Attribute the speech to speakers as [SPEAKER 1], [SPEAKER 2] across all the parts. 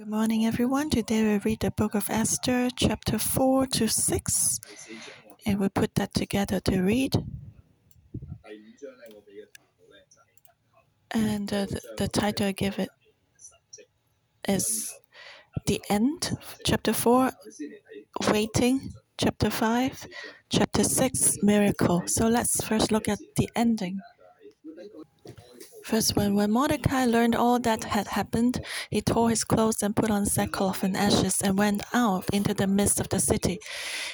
[SPEAKER 1] Good morning, everyone. Today we read the book of Esther, chapter 4 to 6, and we put that together to read. And uh, the, the title I give it is The End, chapter 4, Waiting, chapter 5, chapter 6, Miracle. So let's first look at the ending. First, when, when Mordecai learned all that had happened, he tore his clothes and put on sackcloth and ashes and went out into the midst of the city.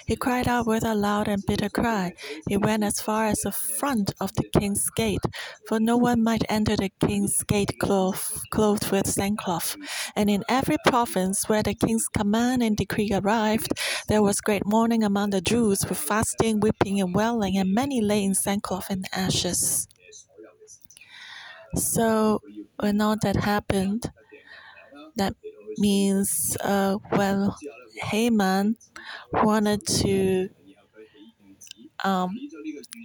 [SPEAKER 1] He cried out with a loud and bitter cry. He went as far as the front of the king's gate, for no one might enter the king's gate clothed, clothed with sackcloth. And in every province where the king's command and decree arrived, there was great mourning among the Jews with fasting, weeping, and wailing, and many lay in sackcloth and ashes. So when all that happened, that means uh, when Haman wanted to um,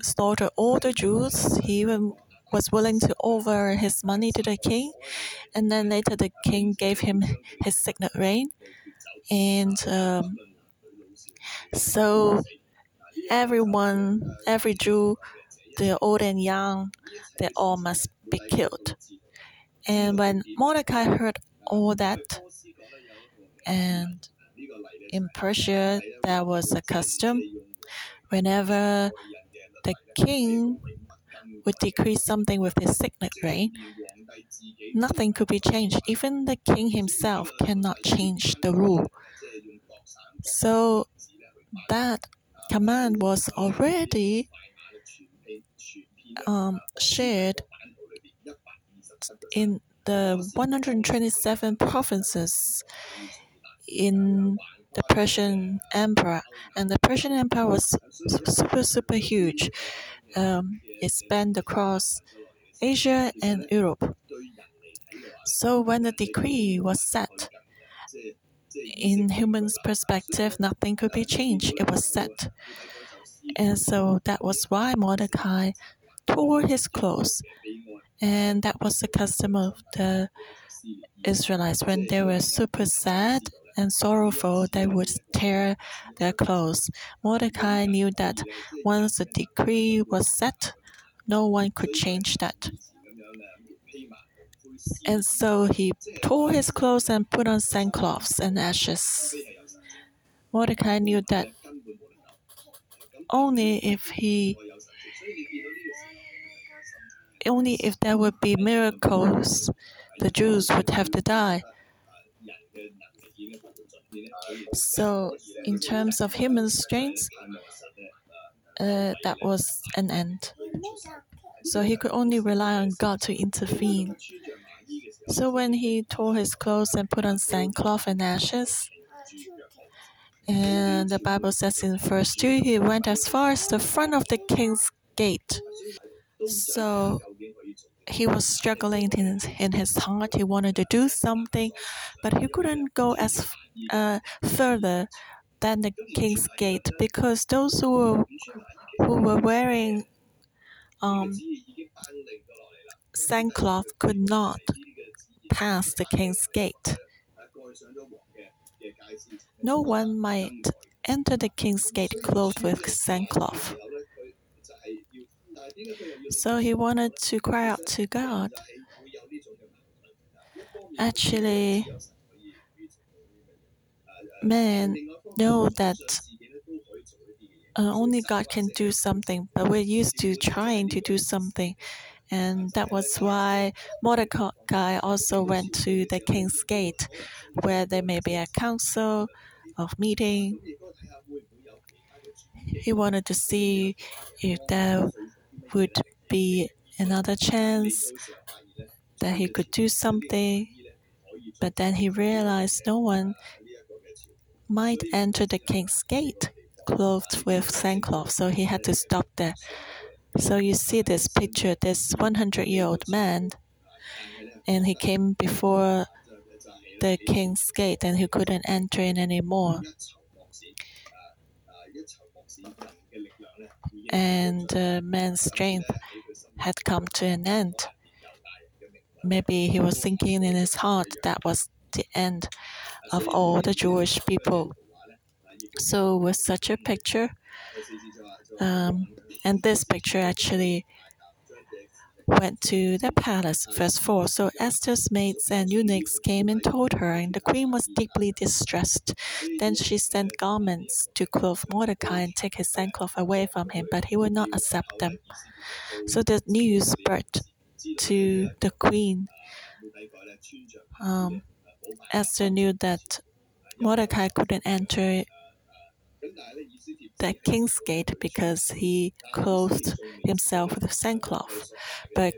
[SPEAKER 1] slaughter all the Jews, he even was willing to offer his money to the king, and then later the king gave him his signet ring, and um, so everyone, every Jew, the old and young, they all must be killed. And when Mordecai heard all that, and in Persia there was a custom whenever the king would decree something with his signet ring, nothing could be changed. Even the king himself cannot change the rule. So that command was already um, shared in the 127 provinces in the Persian Empire, and the Persian Empire was super super huge. Um, it spanned across Asia and Europe. So when the decree was set, in humans' perspective, nothing could be changed. It was set, and so that was why Mordecai tore his clothes and that was the custom of the Israelites. When they were super sad and sorrowful, they would tear their clothes. Mordecai knew that once the decree was set, no one could change that. And so he tore his clothes and put on sackcloths and ashes. Mordecai knew that only if he only if there would be miracles, the Jews would have to die. So, in terms of human strength, uh, that was an end. So he could only rely on God to intervene. So when he tore his clothes and put on sackcloth and ashes, and the Bible says in verse 2, he went as far as the front of the king's gate. So he was struggling in his, in his heart. He wanted to do something, but he couldn't go as uh, further than the king's gate because those who were, who were wearing um, sackcloth could not pass the king's gate. No one might enter the king's gate clothed with sackcloth. So he wanted to cry out to God. Actually, men know that uh, only God can do something, but we're used to trying to do something. And that was why Mordecai also went to the king's gate, where there may be a council of meeting. He wanted to see if there would be another chance that he could do something. But then he realized no one might enter the king's gate clothed with sackcloth, so he had to stop there. So you see this picture, this 100 year old man, and he came before the king's gate and he couldn't enter in anymore. And the man's strength had come to an end. Maybe he was thinking in his heart that was the end of all the Jewish people. So, with such a picture, um, and this picture actually went to the palace. Verse 4 So Esther's maids and eunuchs came and told her, and the queen was deeply distressed. Then she sent garments to clothe Mordecai and take his sackcloth away from him, but he would not accept them. So the news spread to the queen. Um, Esther knew that Mordecai couldn't enter the king's gate because he clothed himself with sackcloth. But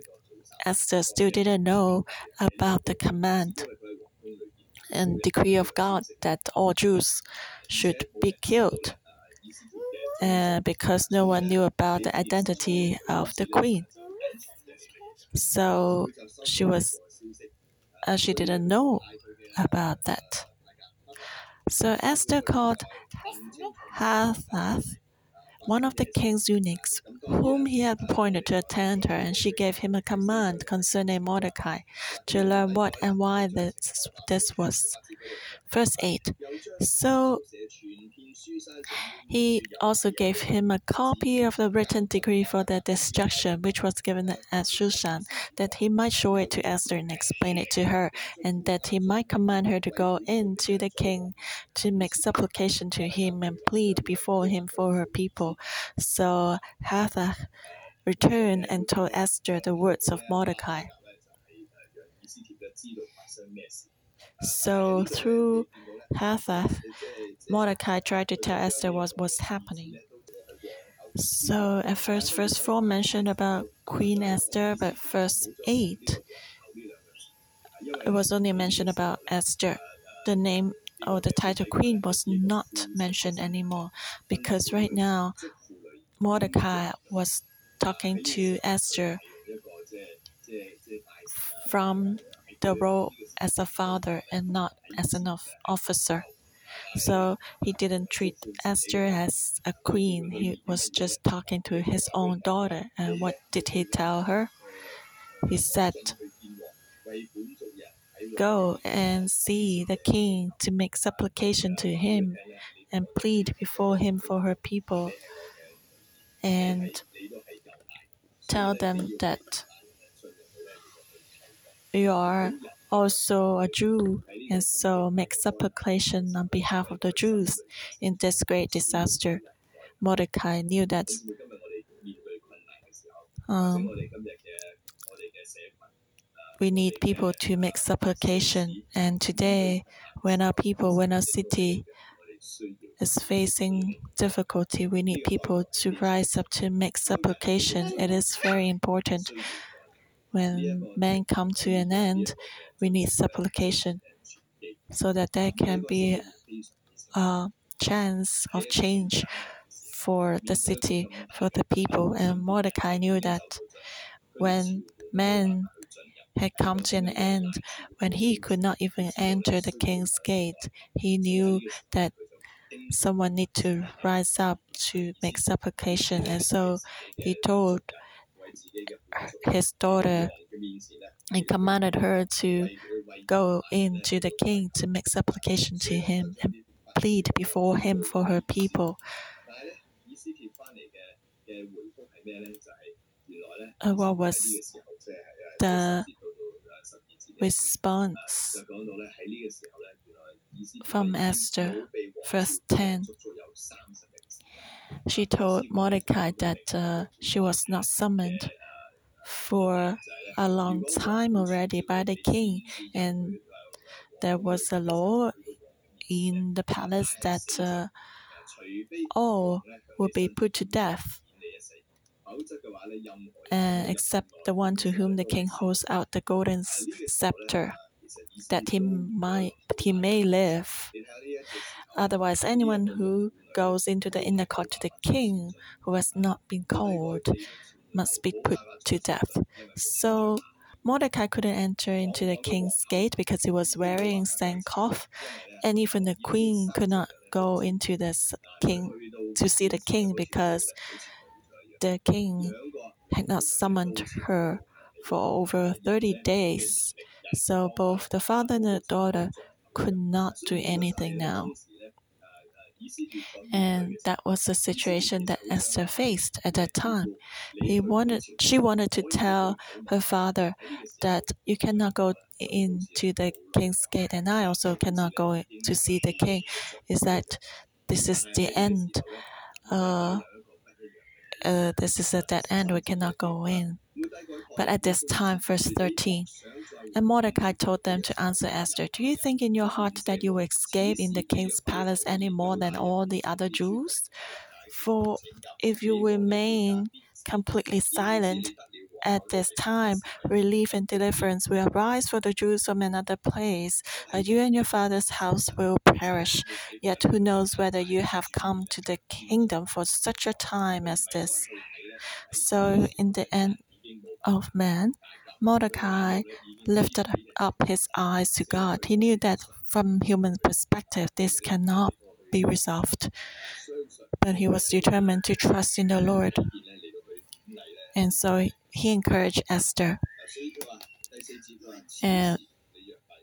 [SPEAKER 1] Esther still didn't know about the command and decree of God that all Jews should be killed. Uh, because no one knew about the identity of the queen. So she was, uh, she didn't know about that. So Esther called Hathach, one of the king's eunuchs, whom he had appointed to attend her, and she gave him a command concerning Mordecai to learn what and why this, this was. Verse 8 So he also gave him a copy of the written decree for their destruction, which was given at Shushan, that he might show it to Esther and explain it to her, and that he might command her to go in to the king to make supplication to him and plead before him for her people. So Hathach returned and told Esther the words of Mordecai. So through Hathach, Mordecai tried to tell Esther what was happening. So at first, verse 4 mentioned about Queen Esther, but verse 8, it was only mentioned about Esther. The name or the title queen was not mentioned anymore because right now Mordecai was talking to Esther from the role as a father and not as an officer. So he didn't treat Esther as a queen. He was just talking to his own daughter. And what did he tell her? He said, Go and see the king to make supplication to him and plead before him for her people. And tell them that you are also a Jew, and so make supplication on behalf of the Jews in this great disaster. Mordecai knew that um, we need people to make supplication, and today, when our people, when our city is facing difficulty, we need people to rise up to make supplication. It is very important when men come to an end, we need supplication so that there can be a chance of change for the city, for the people. And Mordecai knew that when men had come to an end, when he could not even enter the king's gate, he knew that someone need to rise up to make supplication. And so he told his daughter and commanded her to go into the king to make supplication to him and plead before him for her people. Uh, what was the response from Esther? Verse 10 she told Mordecai that uh, she was not summoned for a long time already by the king, and there was a law in the palace that uh, all would be put to death, uh, except the one to whom the king holds out the golden scepter, that he might he may live. Otherwise, anyone who goes into the inner court the king who has not been called must be put to death. So Mordecai couldn't enter into the king's gate because he was wearing sackcloth, and even the queen could not go into the king to see the king because the king had not summoned her for over 30 days. So both the father and the daughter could not do anything now. And that was the situation that Esther faced at that time. He wanted, she wanted to tell her father that you cannot go into the king's gate, and I also cannot go to see the king. Is that this is the end? Uh, uh, this is a dead end. We cannot go in. But at this time, verse 13, and Mordecai told them to answer Esther, Do you think in your heart that you will escape in the king's palace any more than all the other Jews? For if you remain completely silent at this time, relief and deliverance will arise for the Jews from another place, but you and your father's house will perish. Yet who knows whether you have come to the kingdom for such a time as this? So, in the end of man, Mordecai lifted up his eyes to God. He knew that from human perspective, this cannot be resolved. But he was determined to trust in the Lord. And so he encouraged Esther. And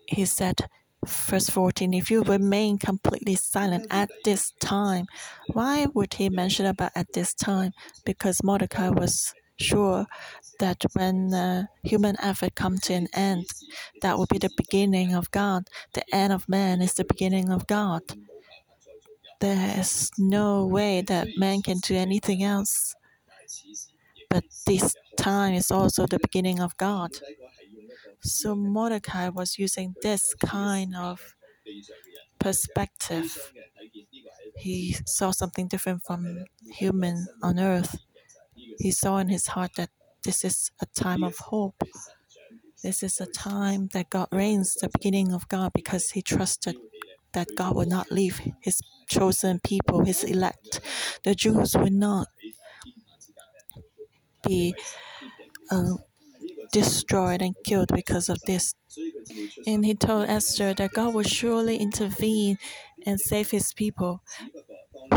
[SPEAKER 1] he said, verse 14, if you remain completely silent at this time, why would he mention about at this time? Because Mordecai was sure that when uh, human effort comes to an end, that will be the beginning of God. The end of man is the beginning of God. There is no way that man can do anything else. But this time is also the beginning of God. So Mordecai was using this kind of perspective. He saw something different from human on earth. He saw in his heart that this is a time of hope. This is a time that God reigns, the beginning of God, because he trusted that God would not leave his chosen people, his elect. The Jews would not be uh, destroyed and killed because of this. And he told Esther that God would surely intervene and save his people.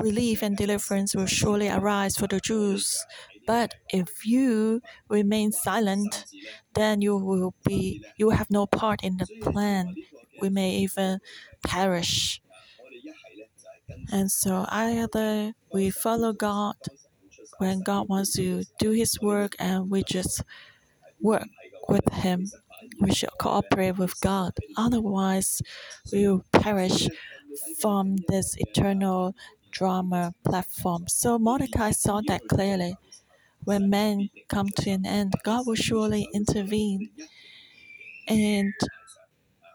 [SPEAKER 1] Relief and deliverance will surely arise for the Jews but if you remain silent, then you will be you have no part in the plan. We may even perish. And so either we follow God when God wants to do his work and we just work with him. We should cooperate with God. Otherwise we will perish from this eternal drama platform. So Mordecai saw that clearly. When men come to an end, God will surely intervene. And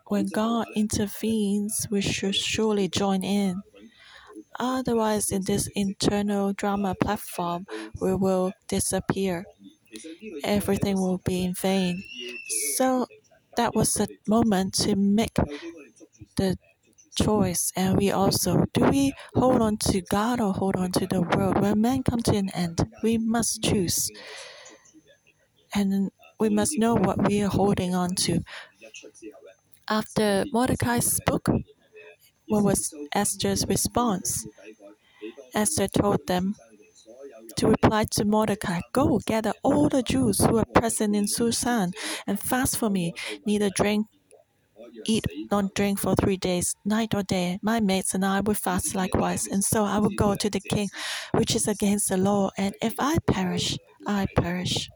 [SPEAKER 1] when God intervenes, we should surely join in. Otherwise, in this internal drama platform, we will disappear. Everything will be in vain. So that was the moment to make the choice. And we also, do we hold on to God or hold on to the world? When men come to an end, we must choose. And we must know what we are holding on to. After Mordecai spoke, what was Esther's response? Esther told them to reply to Mordecai Go gather all the Jews who are present in Shushan and fast for me, neither drink eat, don't drink for three days, night or day. My mates and I will fast likewise, and so I will go to the king, which is against the law. And if I perish, I perish.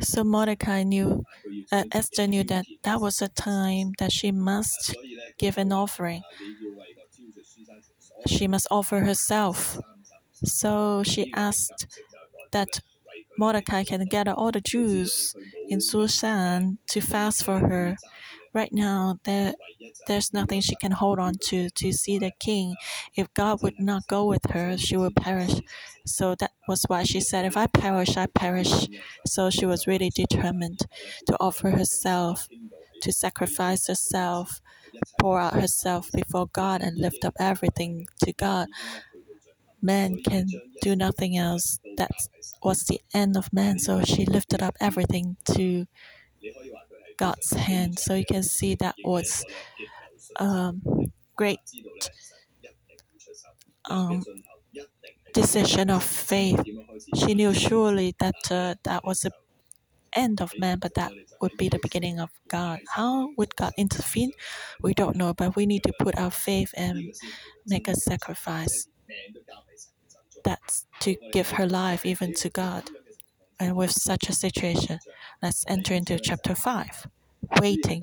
[SPEAKER 1] So Mordecai knew, uh, Esther knew that that was a time that she must give an offering. She must offer herself. So she asked that Mordecai can gather all the Jews in Shushan to fast for her. Right now, there, there's nothing she can hold on to to see the king. If God would not go with her, she will perish. So that was why she said, If I perish, I perish. So she was really determined to offer herself, to sacrifice herself, pour out herself before God, and lift up everything to God man can do nothing else. That was the end of man. So she lifted up everything to God's hand. So you can see that was um, great um, decision of faith. She knew surely that uh, that was the end of man, but that would be the beginning of God. How would God intervene? We don't know, but we need to put our faith and make a sacrifice. That's to give her life even to God. And with such a situation, let's enter into chapter 5 waiting.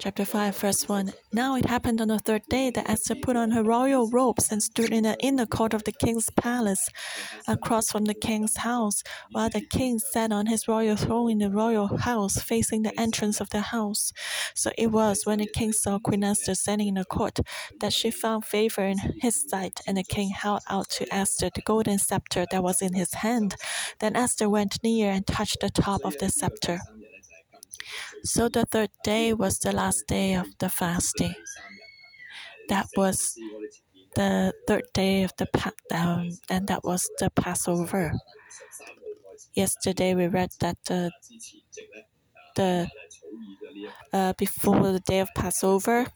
[SPEAKER 1] Chapter 5, verse 1. Now it happened on the third day that Esther put on her royal robes and stood in the inner court of the king's palace, across from the king's house, while the king sat on his royal throne in the royal house, facing the entrance of the house. So it was when the king saw Queen Esther standing in the court that she found favor in his sight, and the king held out to Esther the golden scepter that was in his hand. Then Esther went near and touched the top of the scepter. So the third day was the last day of the fasting. That was the third day of the um, and that was the Passover. Yesterday we read that the the uh, before the day of Passover,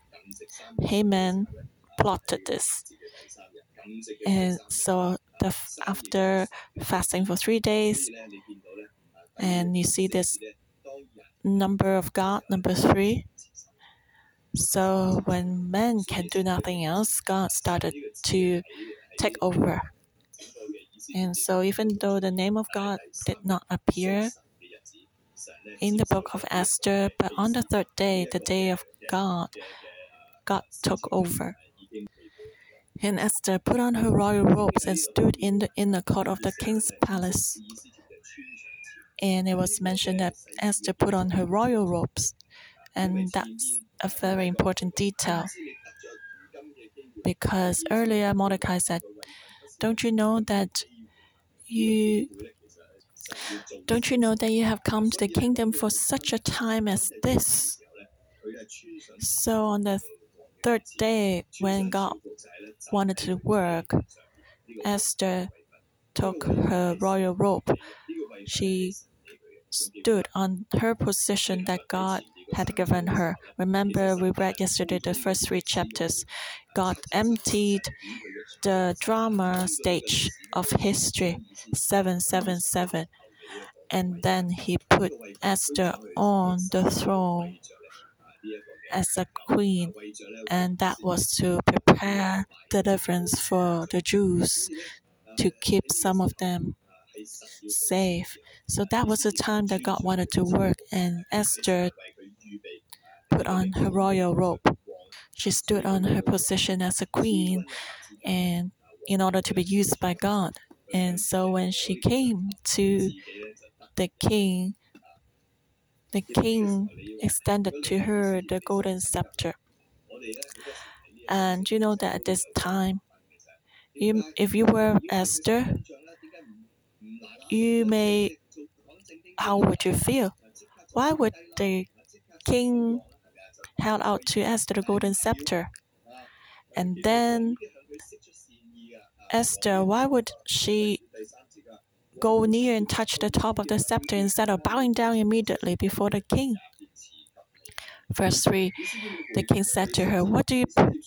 [SPEAKER 1] Haman plotted this, and so the after fasting for three days, and you see this number of God, number three. So when men can do nothing else, God started to take over. And so even though the name of God did not appear in the book of Esther, but on the third day, the day of God, God took over. And Esther put on her royal robes and stood in the inner court of the king's palace and it was mentioned that Esther put on her royal robes, and that's a very important detail because earlier Mordecai said, "Don't you know that you don't you know that you have come to the kingdom for such a time as this?" So on the third day, when God wanted to work, Esther took her royal robe. She stood on her position that God had given her. Remember, we read yesterday the first three chapters. God emptied the drama stage of history, 777, and then he put Esther on the throne as a queen, and that was to prepare deliverance for the Jews, to keep some of them safe. So that was the time that God wanted to work, and Esther put on her royal robe. She stood on her position as a queen, and in order to be used by God. And so when she came to the king, the king extended to her the golden scepter. And you know that at this time, you, if you were Esther, you may, how would you feel? Why would the king held out to Esther the golden scepter? And then Esther, why would she go near and touch the top of the scepter instead of bowing down immediately before the king? Verse 3 The king said to her, What do you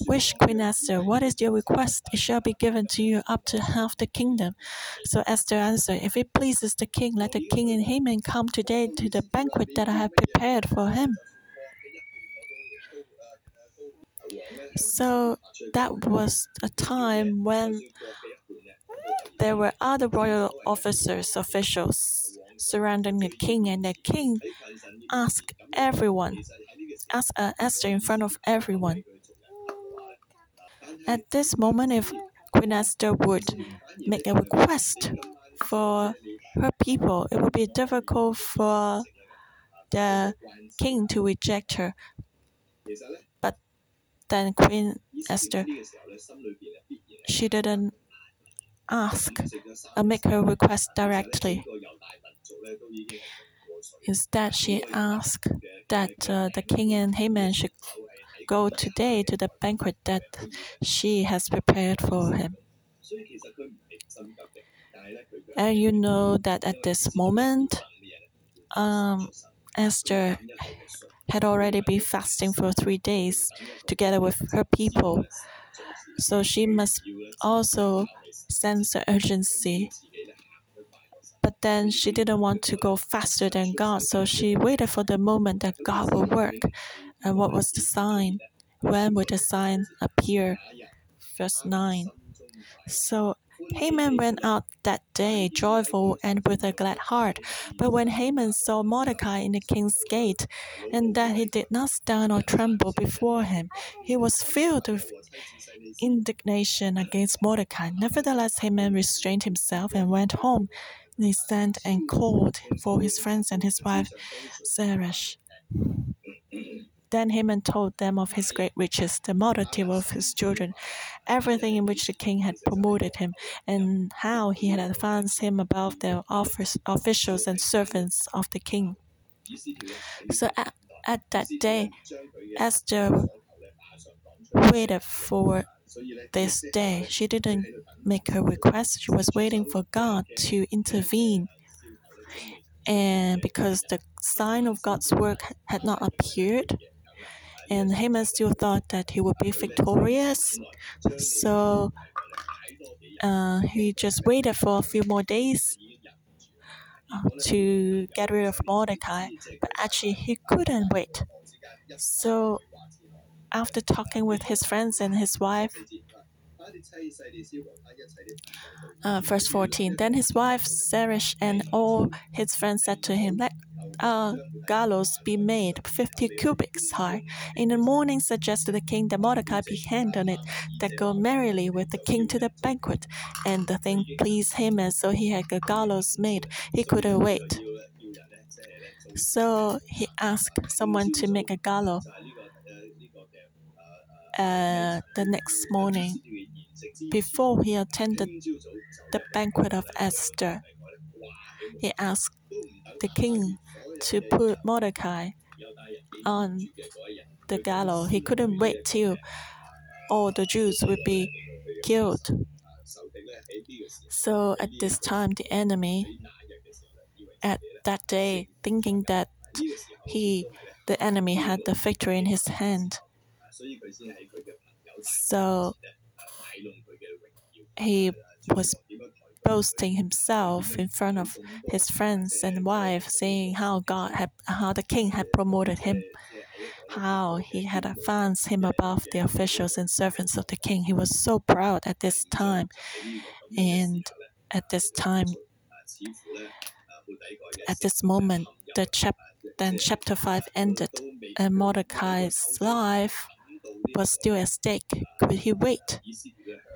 [SPEAKER 1] wish, Queen Esther? What is your request? It shall be given to you up to half the kingdom. So Esther answered, If it pleases the king, let the king and Haman come today to the banquet that I have prepared for him. So that was a time when there were other royal officers, officials surrounding the king, and the king asked everyone uh, Esther in front of everyone. At this moment, if Queen Esther would make a request for her people, it would be difficult for the king to reject her. But then Queen Esther, she didn't ask or make her request directly. Instead, she asked that uh, the king and Haman should go today to the banquet that she has prepared for him. And you know that at this moment, um, Esther had already been fasting for three days together with her people. So she must also sense the urgency. But then she didn't want to go faster than God, so she waited for the moment that God will work. And what was the sign? When would the sign appear? Verse 9. So Haman went out that day joyful and with a glad heart. But when Haman saw Mordecai in the king's gate, and that he did not stand or tremble before him, he was filled with indignation against Mordecai. Nevertheless, Haman restrained himself and went home. He sent and called for his friends and his wife Zeresh. Then Haman told them of his great riches, the multitude of his children, everything in which the king had promoted him, and how he had advanced him above the officials and servants of the king. So at, at that day, Esther waited for this day. She didn't make her request, she was waiting for God to intervene. And because the sign of God's work had not appeared, and Haman still thought that he would be victorious, so uh, he just waited for a few more days uh, to get rid of Mordecai, but actually he couldn't wait. So after talking with his friends and his wife, uh, verse 14. Then his wife Zeresh and all his friends said to him, Let a gallows be made 50 cubits high. In the morning suggested the king that Mordecai be hanged on it, that go merrily with the king to the banquet. And the thing pleased him, and so he had a gallows made. He couldn't wait. So he asked someone to make a gallows uh, the next morning before he attended the banquet of Esther. He asked the king to put Mordecai on the gallows. He couldn't wait till all the Jews would be killed. So at this time, the enemy, at that day, thinking that he, the enemy, had the victory in his hand. So he was boasting himself in front of his friends and wife, saying how God had, how the king had promoted him, how he had advanced him above the officials and servants of the king. He was so proud at this time, and at this time, at this moment, the chap then chapter five ended, and Mordecai's life was still at stake. Could he wait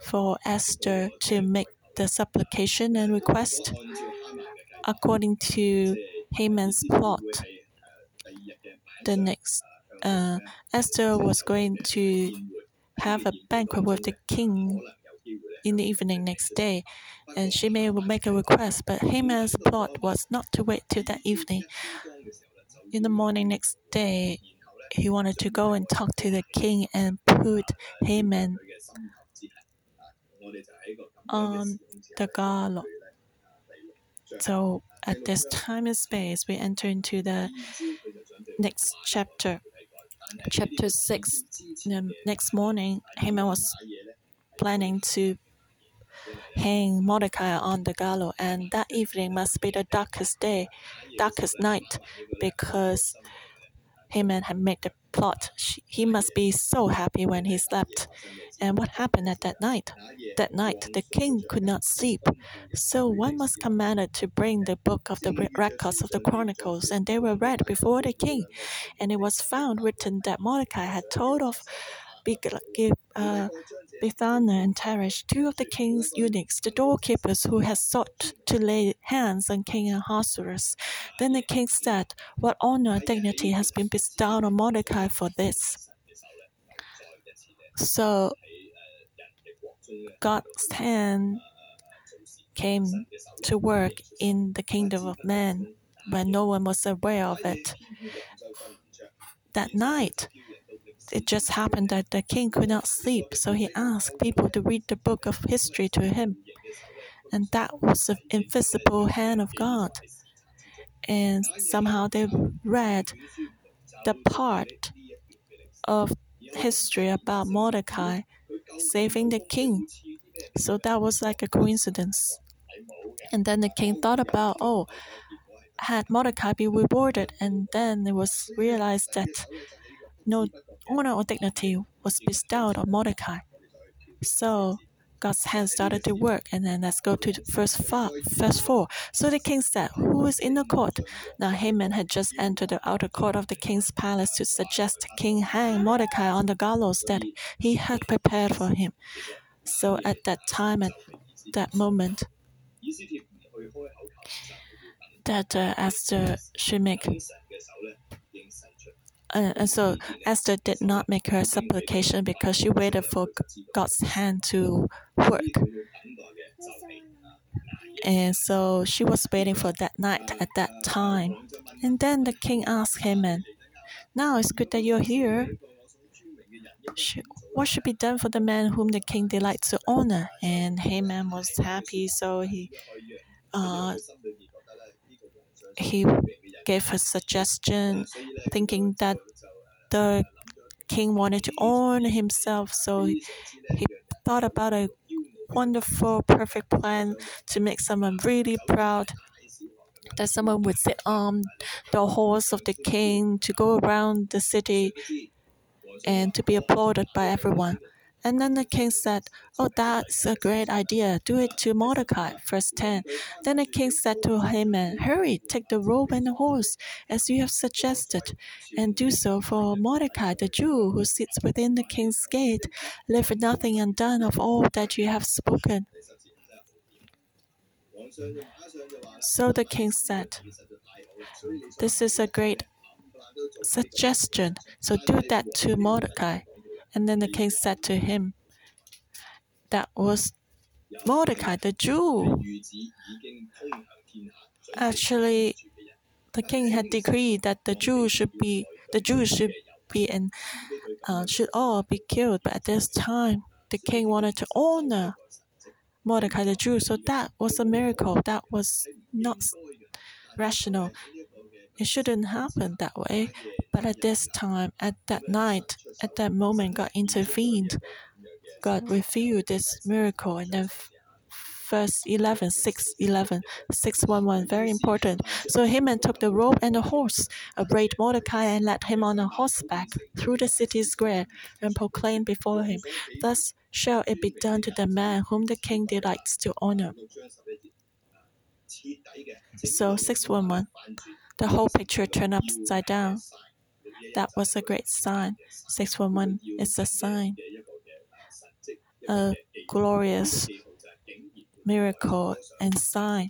[SPEAKER 1] for Esther to make the supplication and request? According to Haman's plot, the next uh, Esther was going to have a banquet with the king in the evening next day, and she may make a request. But Haman's plot was not to wait till that evening. In the morning next day, he wanted to go and talk to the king and put Haman on um, the gallows. So at this time and space, we enter into the next chapter. Chapter 6. The next morning, Haman was planning to hang Mordecai on the gallows, and that evening must be the darkest day, darkest night, because Haman had made the plot. He must be so happy when he slept. And what happened at that night? That night, the king could not sleep. So one was commanded to bring the book of the records of the chronicles, and they were read before the king. And it was found written that Mordecai had told of uh, Bigthana and Teresh, two of the king's eunuchs, the doorkeepers who had sought to lay hands on King Ahasuerus. Then the king said, What honor and dignity has been bestowed on Mordecai for this? So God's hand came to work in the kingdom of man when no one was aware of it. That night, it just happened that the king could not sleep, so he asked people to read the book of history to him. And that was the invisible hand of God. And somehow they read the part of history about Mordecai saving the king. So that was like a coincidence. And then the king thought about, oh, had Mordecai be rewarded, and then it was realized that no honor or dignity was bestowed on Mordecai. So God's hand started to work, and then let's go to verse four. Verse four. So the king said, "Who is in the court?" Now Haman had just entered the outer court of the king's palace to suggest King hang Mordecai on the gallows that he had prepared for him. So at that time, at that moment, that uh, Esther make. Uh, and so Esther did not make her supplication because she waited for God's hand to work. And so she was waiting for that night at that time. And then the king asked Haman, Now it's good that you're here. What should be done for the man whom the king delights to honor? And Haman was happy, so he uh, he gave a suggestion, thinking that the king wanted to own himself. So he thought about a wonderful, perfect plan to make someone really proud. That someone would sit on the horse of the king to go around the city and to be applauded by everyone. And then the king said, Oh, that's a great idea. Do it to Mordecai. Verse 10. Then the king said to Haman, Hurry, take the robe and the horse, as you have suggested, and do so for Mordecai, the Jew who sits within the king's gate. Leave nothing undone of all that you have spoken. So the king said, This is a great suggestion. So do that to Mordecai. And then the king said to him, That was Mordecai, the Jew. Actually, the king had decreed that the Jews should be the Jews should be and uh, should all be killed. But at this time, the king wanted to honor Mordecai the Jew. So that was a miracle. That was not rational. It shouldn't happen that way. But at this time, at that night, at that moment, God intervened. God revealed this miracle. And then verse 11, 6, 11, 6, 1, 1, very important. So Haman took the robe and the horse, arrayed Mordecai, and led him on a horseback through the city square, and proclaimed before him, Thus shall it be done to the man whom the king delights to honor. So 611 the whole picture turned upside down. That was a great sign. 611 is a sign, a glorious miracle and sign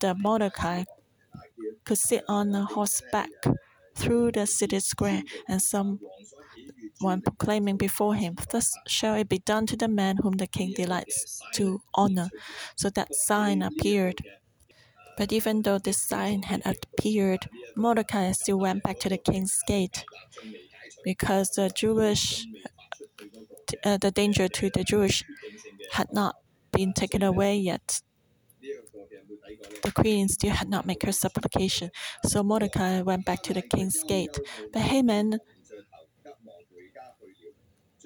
[SPEAKER 1] that Mordecai could sit on a horseback through the city square and someone proclaiming before him, Thus shall it be done to the man whom the king delights to honor. So that sign appeared but even though this sign had appeared, Mordecai still went back to the king's gate because the Jewish, uh, the danger to the Jewish had not been taken away yet. The queen still had not made her supplication, so Mordecai went back to the king's gate. But Haman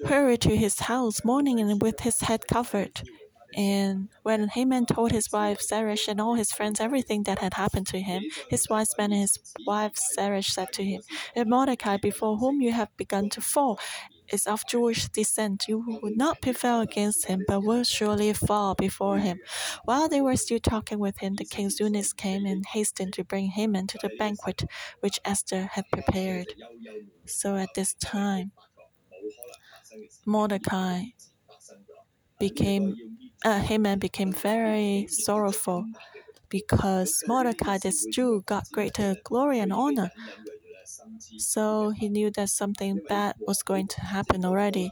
[SPEAKER 1] hurried to his house, mourning and with his head covered. And when Haman told his wife Zeresh and all his friends everything that had happened to him, his wise men and his wife Zeresh said to him, If Mordecai, before whom you have begun to fall, is of Jewish descent, you would not prevail against him, but will surely fall before him. While they were still talking with him, the king's eunuchs came and hastened to bring Haman to the banquet which Esther had prepared. So at this time, Mordecai became uh, Haman became very sorrowful because Mordecai, this Jew, got greater glory and honor. So he knew that something bad was going to happen already.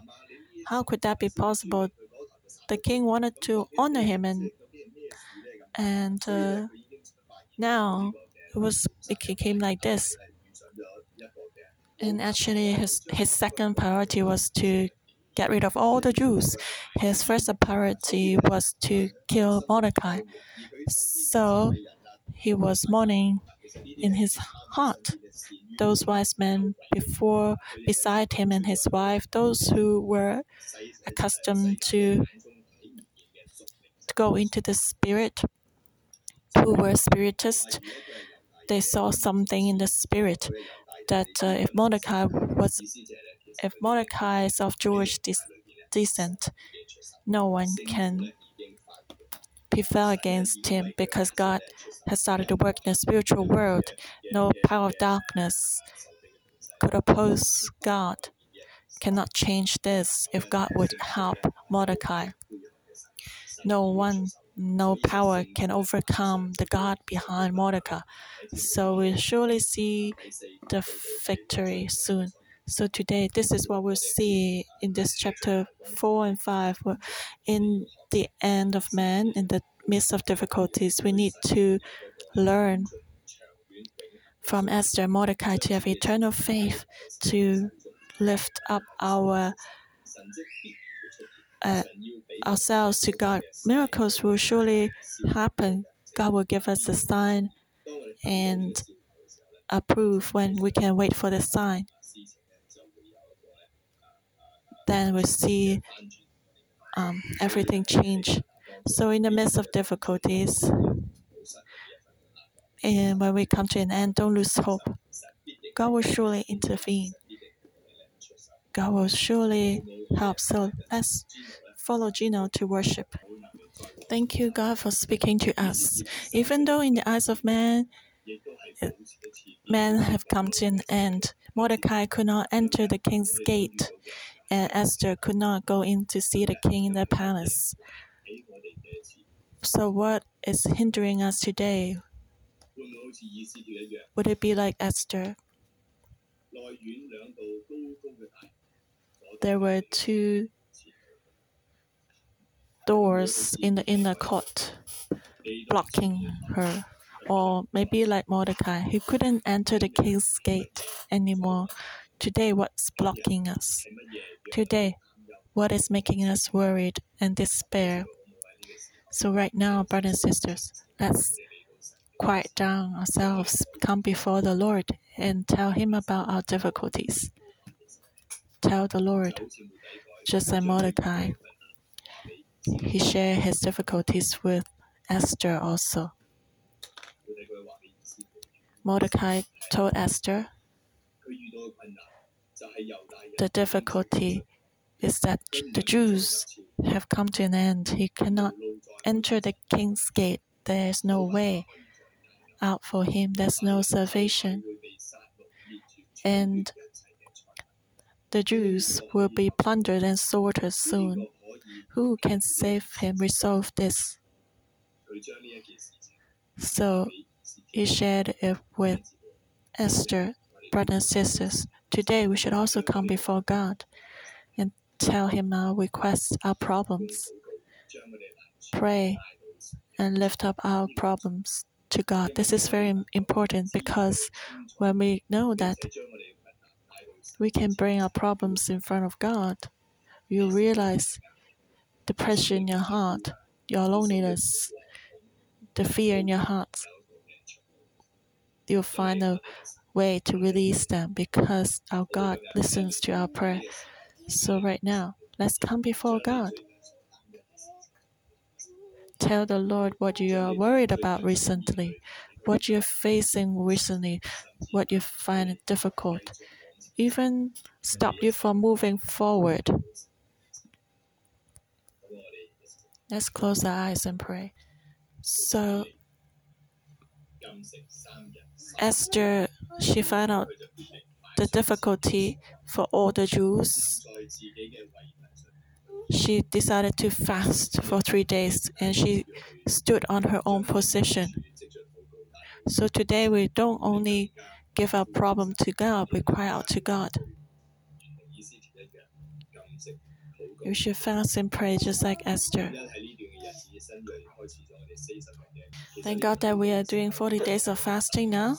[SPEAKER 1] How could that be possible? The king wanted to honor him, and and uh, now it was it became like this. And actually, his his second priority was to get rid of all the Jews. His first priority was to kill Mordecai. So he was mourning in his heart. Those wise men before, beside him and his wife, those who were accustomed to, to go into the spirit, who were spiritists, they saw something in the spirit that uh, if Mordecai was, if Mordecai is of Jewish descent, no one can prevail against him because God has started to work in the spiritual world. No power of darkness could oppose God. Cannot change this if God would help Mordecai. No one, no power can overcome the God behind Mordecai. So we'll surely see the victory soon. So today, this is what we'll see in this chapter 4 and 5. In the end of man, in the midst of difficulties, we need to learn from Esther Mordecai to have eternal faith, to lift up our uh, ourselves to God. Miracles will surely happen. God will give us a sign and a proof when we can wait for the sign then we see um, everything change. So, in the midst of difficulties, and when we come to an end, don't lose hope. God will surely intervene. God will surely help. So, let's follow Gino to worship. Thank you, God, for speaking to us. Even though in the eyes of man, men have come to an end, Mordecai could not enter the king's gate and Esther could not go in to see the king in the palace. So, what is hindering us today? Would it be like Esther? There were two doors in the inner court blocking her. Or maybe like Mordecai, he couldn't enter the king's gate anymore. Today, what's blocking us? Today, what is making us worried and despair? So, right now, brothers and sisters, let's quiet down ourselves, come before the Lord, and tell Him about our difficulties. Tell the Lord, just like Mordecai, he shared his difficulties with Esther also. Mordecai told Esther, the difficulty is that the Jews have come to an end. He cannot enter the king's gate. There is no way out for him, there's no salvation. And the Jews will be plundered and slaughtered soon. Who can save him? Resolve this. So he shared it with Esther, brothers and sisters. Today, we should also come before God and tell Him our requests, our problems. Pray and lift up our problems to God. This is very important because when we know that we can bring our problems in front of God, you realize the pressure in your heart, your loneliness, the fear in your heart. You'll find a way to release them because our God listens to our prayer. So, right now, let's come before God. Tell the Lord what you are worried about recently, what you're facing recently, what you find difficult, even stop you from moving forward. Let's close our eyes and pray. So, Esther, she found out the difficulty for all the Jews. She decided to fast for three days and she stood on her own position. So today we don't only give our problem to God, we cry out to God. We should fast and pray just like Esther. Thank God that we are doing 40 days of fasting now.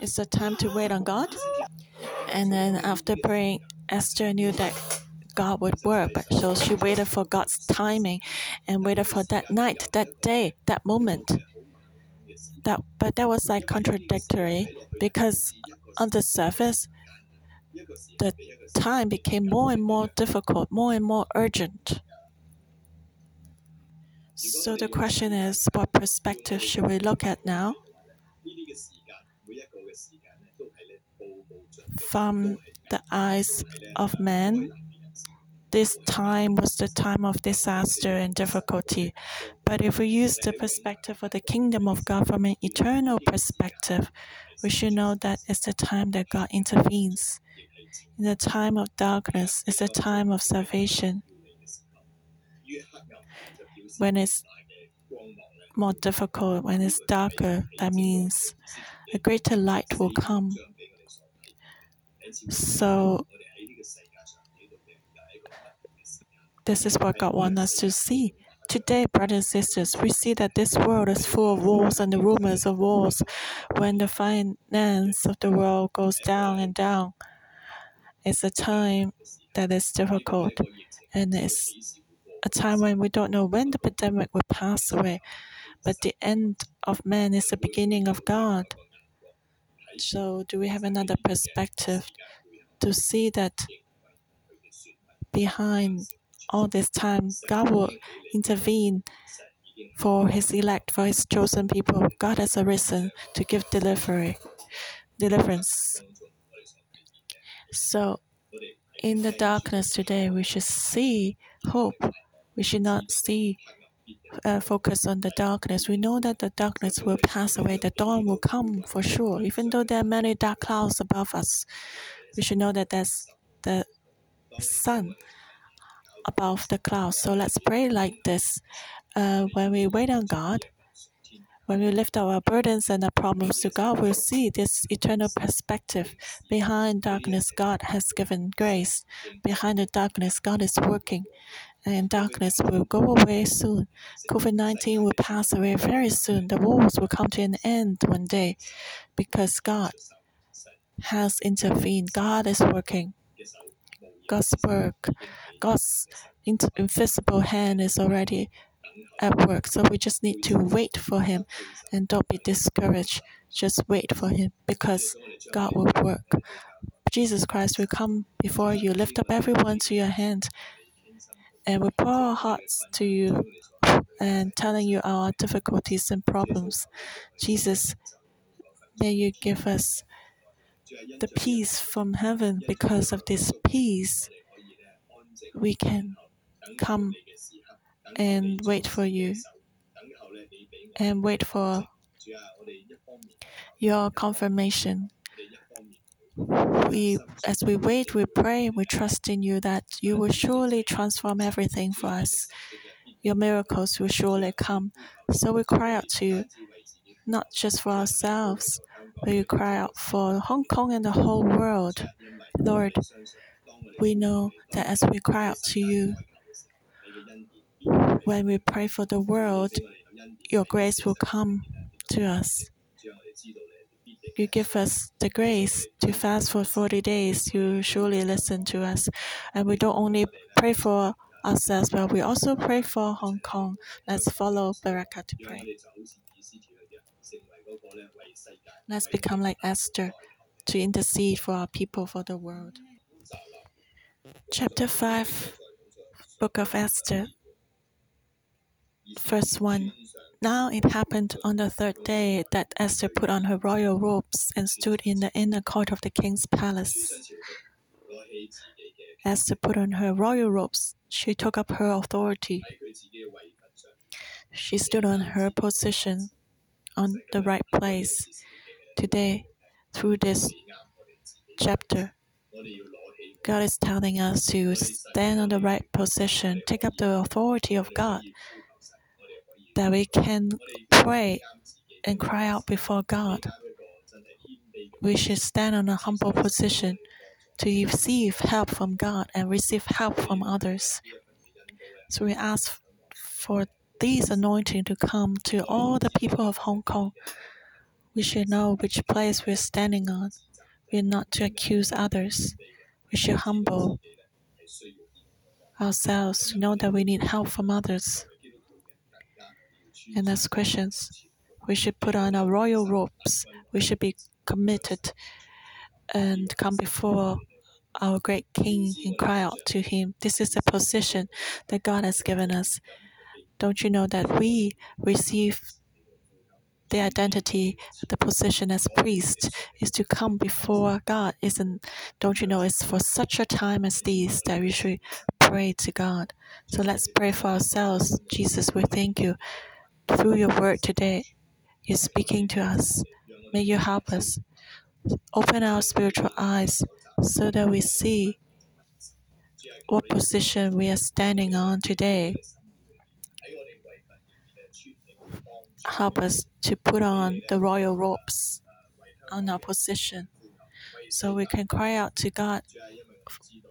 [SPEAKER 1] It's the time to wait on God. And then after praying, Esther knew that God would work, but so she waited for God's timing and waited for that night, that day, that moment. That, but that was like contradictory because on the surface, the time became more and more difficult, more and more urgent. So the question is, what perspective should we look at now? From the eyes of men. this time was the time of disaster and difficulty. But if we use the perspective of the kingdom of God from an eternal perspective, we should know that it's the time that God intervenes. In the time of darkness, it's the time of salvation. When it's more difficult, when it's darker, that means a greater light will come. So, this is what God wants us to see. Today, brothers and sisters, we see that this world is full of wars and the rumors of wars. When the finance of the world goes down and down, it's a time that is difficult and it's a time when we don't know when the pandemic will pass away. But the end of man is the beginning of God. So, do we have another perspective to see that behind all this time, God will intervene for His elect, for His chosen people? God has arisen to give delivery, deliverance. So, in the darkness today, we should see hope. We should not see uh, focus on the darkness. We know that the darkness will pass away, the dawn will come for sure. Even though there are many dark clouds above us, we should know that there's the sun above the clouds. So let's pray like this. Uh, when we wait on God, when we lift our burdens and our problems to God, we'll see this eternal perspective. Behind darkness, God has given grace. Behind the darkness, God is working and darkness will go away soon. COVID 19 will pass away very soon. The wars will come to an end one day because God has intervened. God is working. God's work, God's invisible hand is already at work. So we just need to wait for Him and don't be discouraged. Just wait for Him because God will work. Jesus Christ will come before you. Lift up everyone to your hand and we pour our hearts to you and telling you our difficulties and problems. Jesus, may you give us the peace from heaven. Because of this peace, we can come and wait for you and wait for your confirmation we as we wait, we pray, we trust in you that you will surely transform everything for us. Your miracles will surely come. So we cry out to you, not just for ourselves, but we cry out for Hong Kong and the whole world. Lord, we know that as we cry out to you, when we pray for the world, your grace will come to us you give us the grace to fast for 40 days, you surely listen to us. And we don't only pray for ourselves, but we also pray for Hong Kong. Let's follow Baraka to pray. Let's become like Esther to intercede for our people, for the world. Chapter 5, Book of Esther, verse 1. Now it happened on the third day that Esther put on her royal robes and stood in the inner court of the king's palace. Esther put on her royal robes. She took up her authority. She stood on her position on the right place. Today, through this chapter, God is telling us to stand on the right position, take up the authority of God that we can pray and cry out before God. We should stand on a humble position to receive help from God and receive help from others. So we ask for this anointing to come to all the people of Hong Kong. We should know which place we're standing on. We're not to accuse others. We should humble ourselves to know that we need help from others. And as Christians, We should put on our royal robes. We should be committed and come before our great King and cry out to Him. This is the position that God has given us. Don't you know that we receive the identity, the position as priest is to come before God? Isn't don't you know it's for such a time as these that we should pray to God. So let's pray for ourselves. Jesus, we thank you through your word today. You're speaking to us. May you help us. Open our spiritual eyes so that we see what position we are standing on today. Help us to put on the royal robes on our position so we can cry out to God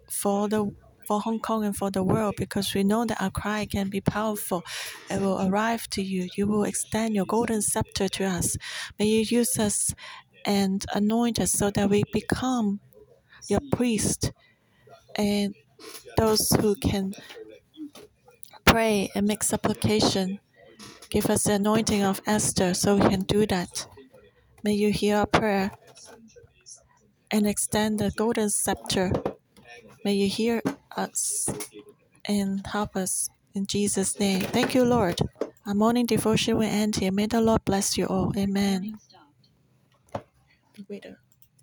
[SPEAKER 1] for the for Hong Kong and for the world because we know that our cry can be powerful. It will arrive to you. You will extend your golden scepter to us. May you use us and anoint us so that we become your priest and those who can pray and make supplication. Give us the anointing of Esther so we can do that. May you hear our prayer and extend the golden scepter. May you hear us and help us in Jesus' name. Thank you, Lord. Our morning devotion will end here. May the Lord bless you all. Amen. Wait